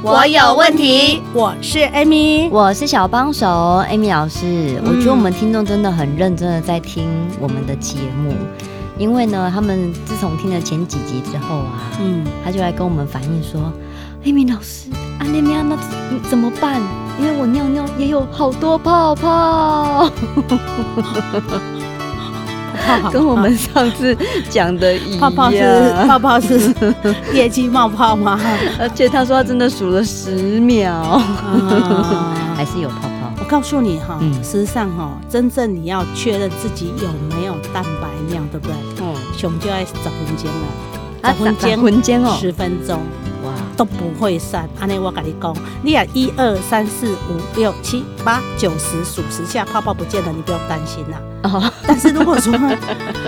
我有问题，我是 Amy，我是小帮手 Amy 老师。我觉得我们听众真的很认真的在听我们的节目，因为呢，他们自从听了前几集之后啊，嗯，他就来跟我们反映说，Amy 老师，啊那怎么办？因为我尿尿也有好多泡泡。跟我们上次讲的一样，泡泡是泡泡是 业绩冒泡吗？而且他说他真的数了十秒，还是有泡泡。我告诉你哈，事实上哈，真正你要确认自己有没有蛋白尿，对不对？嗯，熊就爱十分钟了，十分钟哦，十分钟。都不会散，安尼我跟你讲，你啊一二三四五六七八九十数十下，泡泡不见了，你不用担心啦。哦，但是如果说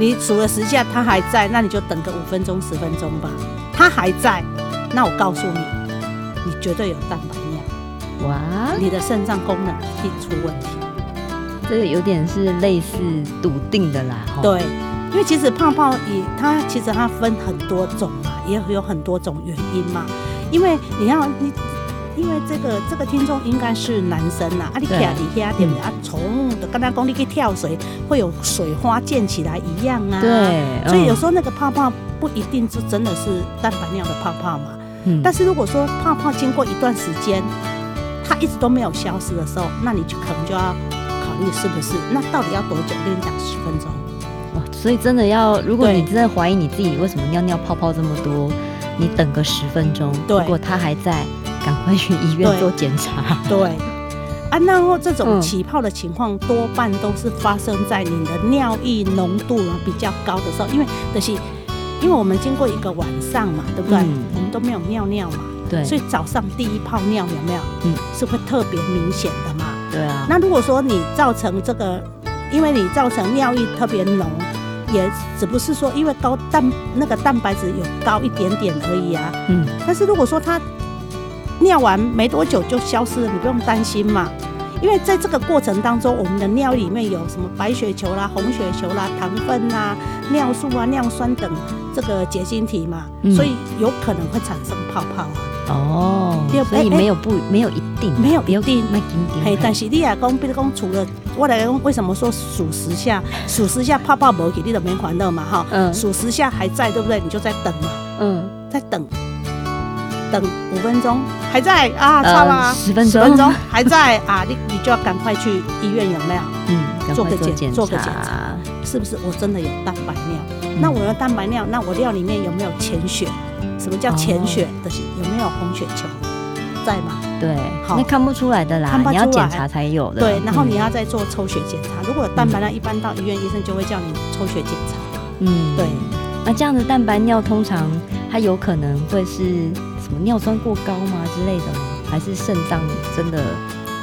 你数了十下，它还在，那你就等个五分钟十分钟吧。它还在，那我告诉你，你绝对有蛋白尿。哇，你的肾脏功能一定出问题。这个有点是类似笃定的啦。对，因为其实泡泡也，它其实它分很多种嘛，也有很多种原因嘛。因为你要你，因为这个这个听众应该是男生呐，啊，你徛底下点啊，从的刚刚讲你去跳水会有水花溅起来一样啊，对，所以有时候那个泡泡不一定就真的是蛋白尿的泡泡嘛，嗯，但是如果说泡泡经过一段时间，它一直都没有消失的时候，那你就可能就要考虑是不是，那到底要多久？跟你讲十分钟，哇，所以真的要，如果你真的怀疑你自己为什么尿尿泡泡这么多。你等个十分钟，如果他还在，赶快去医院做检查。对，对啊，然后这种起泡的情况多半都是发生在你的尿液浓度比较高的时候，因为就是因为我们经过一个晚上嘛，对不对？嗯、我们都没有尿尿嘛，对，所以早上第一泡尿有没有？嗯，是会特别明显的嘛？对啊。那如果说你造成这个，因为你造成尿液特别浓。也只不是说因为高蛋那个蛋白质有高一点点而已啊，嗯，但是如果说它尿完没多久就消失了，你不用担心嘛，因为在这个过程当中，我们的尿里面有什么白血球啦、红血球啦、糖分啦、尿素啊、尿酸等这个结晶体嘛，所以有可能会产生泡泡啊。哦，所以没有不没有一定，没有一定，嘿，但是你也讲，比如讲除了。我来讲，为什么说数十下，数十下泡泡没去，你都没烦恼嘛，哈，嗯，数十下还在，对不对？你就在等嘛，嗯，在等，等五分钟。还在？啊，差吗？十分钟，十分钟。还在？啊，你你就要赶快去医院，有没有？嗯，做个检，做个检查，是不是？我真的有蛋白尿？那我有蛋白尿，那我尿里面有没有潜血？什么叫潜血？就是有没有红血球？在吗？对，好，那看不出来的啦，看不出来，你要检查才有的。对，然后你要再做抽血检查。嗯、如果有蛋白尿，一般到医院医生就会叫你抽血检查。嗯，对。那这样的蛋白尿通常它有可能会是什么尿酸过高吗之类的吗？还是肾脏真的？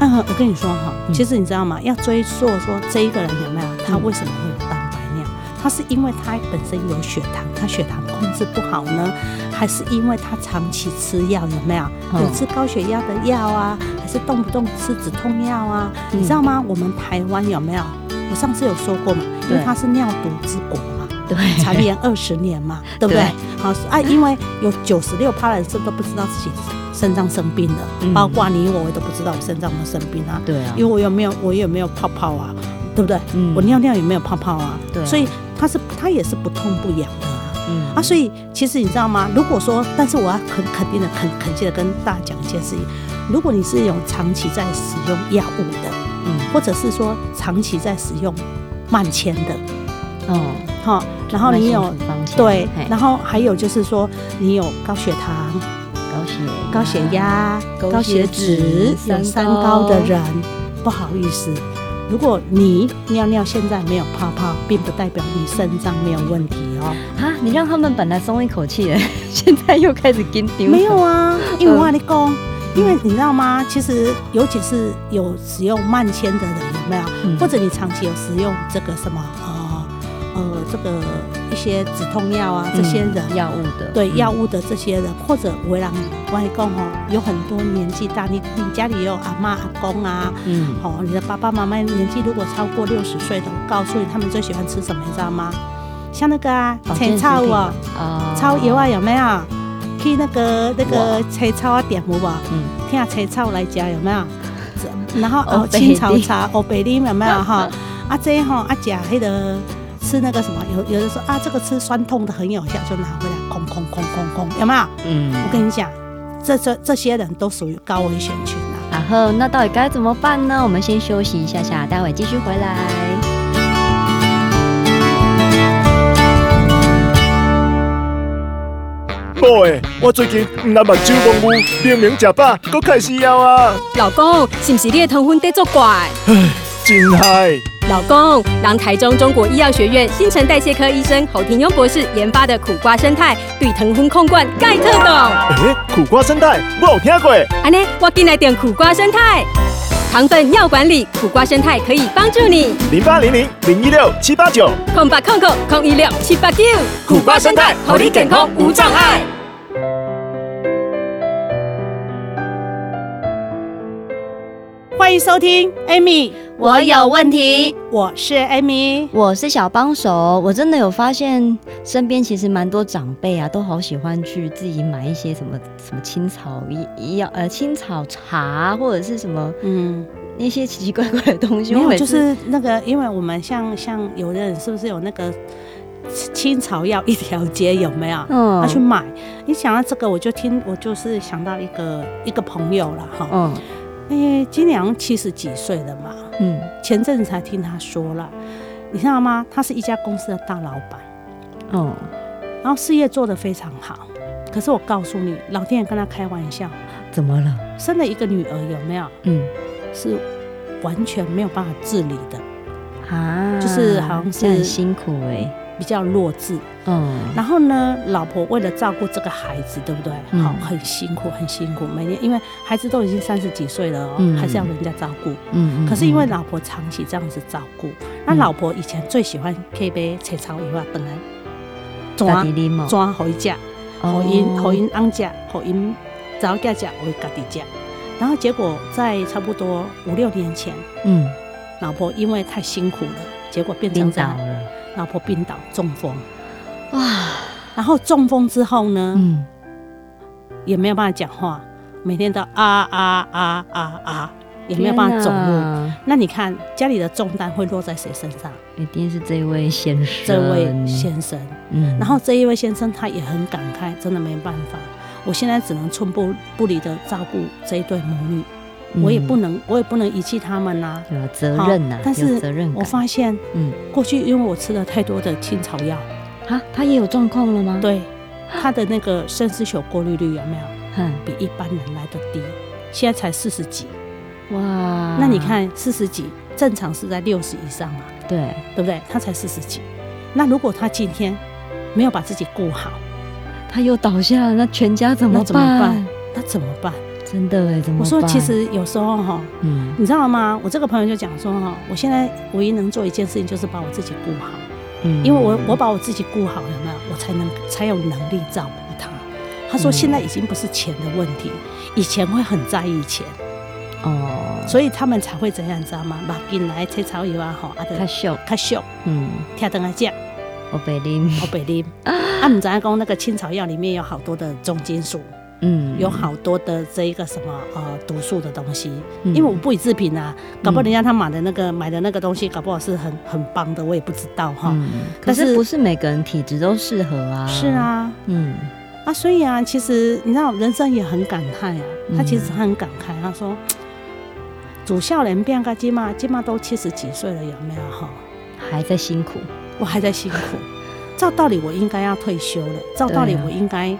嗯，我跟你说哈，其实你知道吗？要追溯说这一个人有没有他为什么会有蛋白尿？他是因为他本身有血糖，他血糖控制不好呢？还是因为他长期吃药，有没有？有吃高血压的药啊？还是动不动吃止痛药啊？你知道吗？我们台湾有没有？我上次有说过嘛，因为它是尿毒之国嘛，对，蝉联二十年嘛，对不对？好啊，因为有九十六趴的人都不知道自己肾脏生病了，包括你我，我都不知道我肾脏有没有生病啊。对啊，因为我有没有我有没有泡泡啊？对不对？我尿尿有没有泡泡啊？对，所以它是它也是不痛不痒的。嗯啊，所以其实你知道吗？如果说，但是我要很肯定的、很恳切的跟大家讲一件事情：如果你是有长期在使用药物的，嗯，或者是说长期在使用慢签的，哦，好，然后你有对，然后还有就是说你有高血糖、高血高血压、高血脂、有三高的人，不好意思。如果你尿尿现在没有泡泡，并不代表你肾脏没有问题哦。啊，你让他们本来松一口气，现在又开始紧丢。没有啊，因为我跟你讲，因为你知道吗？其实尤其是有使用慢纤的人，有没有？嗯、或者你长期有使用这个什么呃呃这个一些止痛药啊，这些人药、嗯、物的对药、嗯、物的这些人，或者为了我跟你讲哦，有很多年纪大，你你家里有阿妈阿公啊，嗯，哦，你的爸爸妈妈年纪如果超过六十岁的，我告诉你，他们最喜欢吃什么，你知道吗？像那个啊，青草啊，草油啊，有没有？去那个那个青草啊点有无？嗯，听下青草来讲有没有？然后哦，青草茶、哦白啉有没有 哈？啊，这哈啊，讲那个吃那个什么，有有人说啊，这个吃酸痛的很有效，就拿回来空空空空空，有没有？嗯，我跟你讲，这这这些人都属于高危险群啊。然后那到底该怎么办呢？我们先休息一下下，待会继续回来。宝贝，我最近唔但目睭蒙雾，明明食饱，佫开始枵啊！老公，是不是你的糖分在作怪？唉，真害！老公，让台中中国医药学院新陈代谢科医生侯廷庸博士研发的苦瓜生态，对糖分控管盖特懂。诶，苦瓜生态我有听过。安尼，我进来点苦瓜生态，糖分要管理，苦瓜生态可以帮助你。零八零零零一六七八九空八空空空一六七八九，苦瓜胜肽，让你健康无障碍。欢迎收听，Amy，我有问题。我是 Amy，我是小帮手。我真的有发现，身边其实蛮多长辈啊，都好喜欢去自己买一些什么什么青草医药呃青草茶或者是什么嗯那些奇奇怪怪的东西。没有，就是那个，因为我们像像有的人是不是有那个青草药一条街有没有？嗯，他去买。你想到这个，我就听我就是想到一个一个朋友了哈。嗯。哎、欸，今年七十几岁了嘛，嗯，前阵子才听他说了，你知道吗？他是一家公司的大老板，哦，然后事业做得非常好。可是我告诉你，老天爷跟他开玩笑，怎么了？生了一个女儿有没有？嗯，是完全没有办法自理的啊，就是好像是很辛苦哎、欸。比较弱智，嗯，然后呢，老婆为了照顾这个孩子，对不对？好，很辛苦，很辛苦，每年因为孩子都已经三十几岁了哦，还是要人家照顾，嗯，可是因为老婆长期这样子照顾，那老婆以前最喜欢可以杯青草药本来抓抓回家，好因好因安家，好因早家家为家己家，然后结果在差不多五六年前，嗯，老婆因为太辛苦了，结果变成这样。老婆病倒中风，哇！然后中风之后呢，嗯，也没有办法讲话，每天都啊啊啊啊啊，也没有办法走路。那你看家里的重担会落在谁身上？一定是这位先生。这位先生，嗯，然后这一位先生他也很感慨，真的没办法，我现在只能寸步不离的照顾这一对母女。我也不能，我也不能遗弃他们呐，有责任呐。但是我发现，嗯，过去因为我吃了太多的青草药，啊，他也有状况了吗？对，他的那个肾丝球过滤率有没有？嗯，比一般人来的低，现在才四十几。哇，那你看四十几，正常是在六十以上嘛？对，对不对？他才四十几，那如果他今天没有把自己顾好，他又倒下了，那全家怎么怎么办？那怎么办？真的哎，怎么？我说其实有时候哈，嗯，你知道吗？我这个朋友就讲说哈，我现在唯一能做一件事情就是把我自己顾好，嗯，因为我我把我自己顾好了嘛，我才能才有能力照顾他。他说现在已经不是钱的问题，以前会很在意钱，哦，所以他们才会怎样，知道吗？把进来切草油啊，哈，啊，他秀他秀，嗯，听等下讲，我白啉，我白啉，啊，唔知讲那个青草药里面有好多的重金属。嗯，有好多的这一个什么呃毒素的东西，嗯、因为我不予置评啊，搞不好人家他买的那个、嗯、买的那个东西，搞不好是很很棒的，我也不知道哈。嗯、可是不是每个人体质都适合啊。是啊，嗯，啊，所以啊，其实你知道，人生也很感慨啊。他其实很感慨，他说，主校人变个鸡妈，鸡妈都七十几岁了，有没有哈？还在辛苦，我还在辛苦。照道理我应该要退休了，照道理我应该。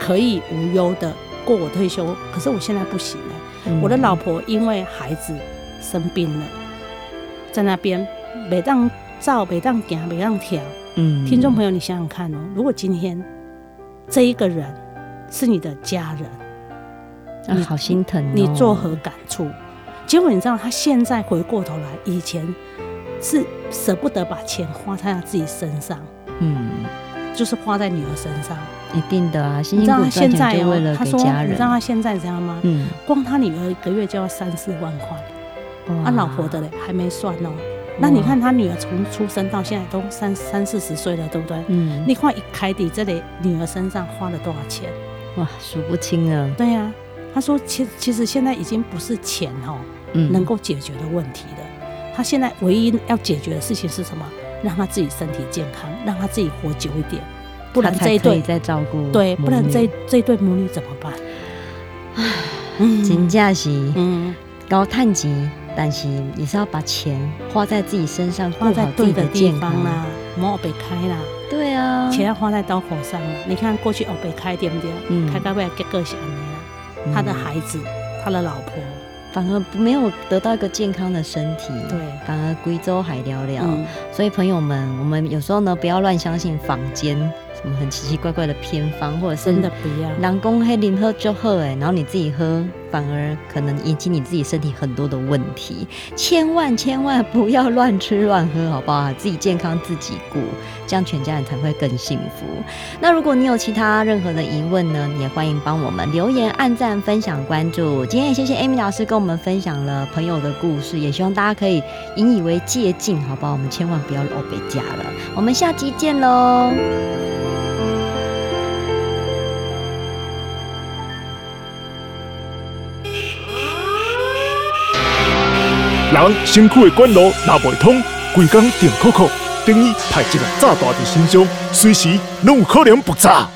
可以无忧的过我退休，可是我现在不行了。嗯、我的老婆因为孩子生病了，在那边每当照、每当行、每当跳，嗯，听众朋友，你想想看哦，如果今天这一个人是你的家人，你好心疼，你作何感触？结果你知道，他现在回过头来，以前是舍不得把钱花在他自己身上，嗯，就是花在女儿身上，一定的啊。你知道他现在为了给家人，你知道他现在怎样吗？嗯，光他女儿一个月就要三四万块，他老婆的嘞还没算哦。那你看他女儿从出生到现在都三三四十岁了，对不对？嗯。你看一开底这里女儿身上花了多少钱？哇，数不清了。对呀、啊，他说其其实现在已经不是钱哦，嗯，能够解决的问题了。他现在唯一要解决的事情是什么？让他自己身体健康，让他自己活久一点。不然这一对在照顾对，不然这这一对母女怎么办？唉，真的是嗯，高探级。但是也是要把钱花在自己身上，花在对的地方啦，莫被开啦。对啊，钱要花在刀口上。你看过去哦，被开对不对？嗯，开到未来结个小年，他的孩子，他的老婆，反而没有得到一个健康的身体，对，反而贵州还寥寥。所以朋友们，我们有时候呢，不要乱相信坊间。什么很奇奇怪怪的偏方，或者是真的不要，人工黑林喝就喝哎，然后你自己喝，反而可能引起你自己身体很多的问题。千万千万不要乱吃乱喝，好不好？自己健康自己顾，这样全家人才会更幸福。那如果你有其他任何的疑问呢，你也欢迎帮我们留言、按赞、分享、关注。今天也谢谢 Amy 老师跟我们分享了朋友的故事，也希望大家可以引以为戒禁，好不好？我们千万不要欧北家了。我们下集见喽！人身躯的管路若未通，规工电扣扣，等于派一个炸弹在身上，随时拢有可能爆炸。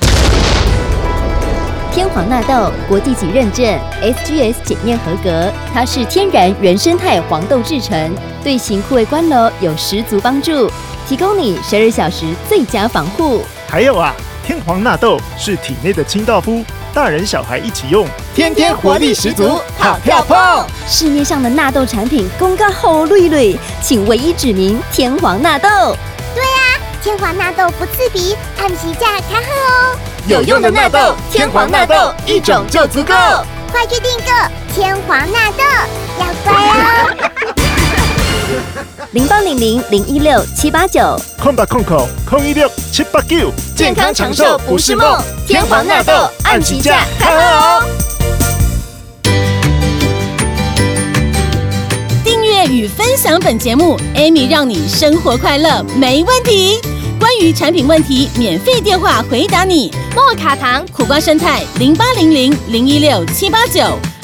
天皇纳豆国际级认证，SGS 检验合格，它是天然原生态黄豆制成，对型枯萎关楼有十足帮助，提供你十二小时最佳防护。还有啊，天皇纳豆是体内的清道夫。大人小孩一起用，天天活力十足，好跳碰。市面上的纳豆产品公告好绿绿，请唯一指明天皇纳豆。对啊，天皇纳豆不刺鼻，按时价开喝哦。有用的纳豆，天皇纳豆一种就足够，快去订购天皇纳豆，要乖哦。零八零零零一六七八九，空八空口空一六七八九，健康长寿不是梦，天皇纳豆按起价，看哦！订阅与分享本节目，Amy 让你生活快乐没问题。关于产品问题，免费电话回答你。莫卡糖苦瓜胜肽零八零零零一六七八九，